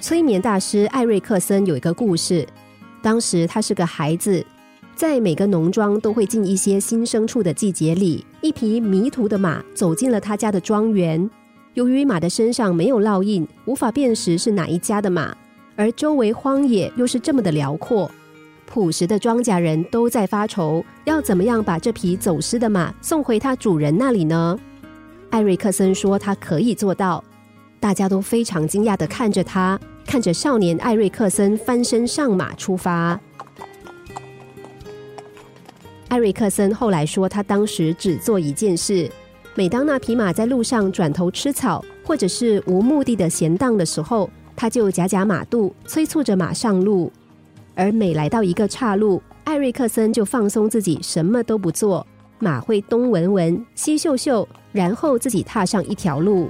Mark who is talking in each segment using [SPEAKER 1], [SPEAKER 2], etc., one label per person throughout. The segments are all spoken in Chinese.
[SPEAKER 1] 催眠大师艾瑞克森有一个故事，当时他是个孩子，在每个农庄都会进一些新牲畜的季节里，一匹迷途的马走进了他家的庄园。由于马的身上没有烙印，无法辨识是哪一家的马，而周围荒野又是这么的辽阔，朴实的庄稼人都在发愁，要怎么样把这匹走失的马送回它主人那里呢？艾瑞克森说他可以做到，大家都非常惊讶的看着他，看着少年艾瑞克森翻身上马出发。艾瑞克森后来说，他当时只做一件事。每当那匹马在路上转头吃草，或者是无目的的闲荡的时候，他就夹夹马肚，催促着马上路。而每来到一个岔路，艾瑞克森就放松自己，什么都不做，马会东闻闻，西嗅嗅，然后自己踏上一条路。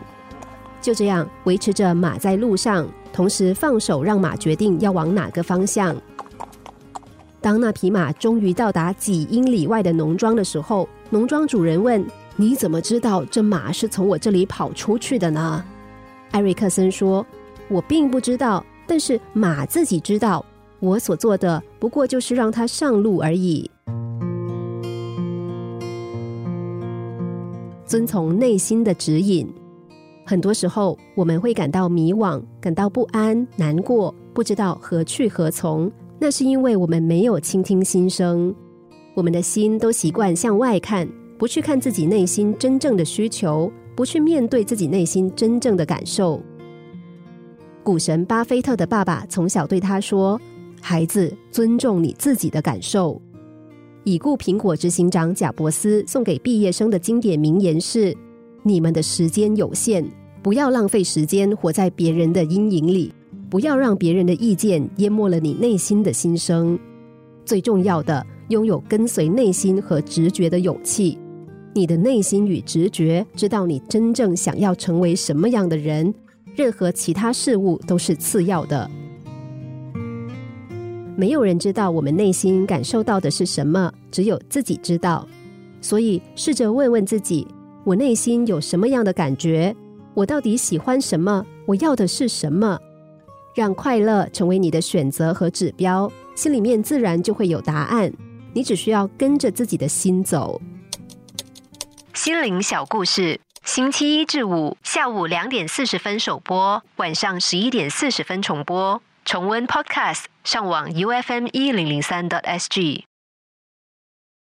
[SPEAKER 1] 就这样维持着马在路上，同时放手让马决定要往哪个方向。当那匹马终于到达几英里外的农庄的时候，农庄主人问。你怎么知道这马是从我这里跑出去的呢？艾瑞克森说：“我并不知道，但是马自己知道。我所做的不过就是让它上路而已。”遵从内心的指引。很多时候，我们会感到迷惘、感到不安、难过，不知道何去何从。那是因为我们没有倾听心声，我们的心都习惯向外看。不去看自己内心真正的需求，不去面对自己内心真正的感受。股神巴菲特的爸爸从小对他说：“孩子，尊重你自己的感受。”已故苹果执行长贾伯斯送给毕业生的经典名言是：“你们的时间有限，不要浪费时间活在别人的阴影里，不要让别人的意见淹没了你内心的心声。最重要的，拥有跟随内心和直觉的勇气。”你的内心与直觉知道你真正想要成为什么样的人，任何其他事物都是次要的。没有人知道我们内心感受到的是什么，只有自己知道。所以，试着问问自己：我内心有什么样的感觉？我到底喜欢什么？我要的是什么？让快乐成为你的选择和指标，心里面自然就会有答案。你只需要跟着自己的心走。心灵小故事，星期一至五下午两点四十分首播，晚上十一点四十分重播。重温 Podcast，上网 U F M 一零零三 t S G。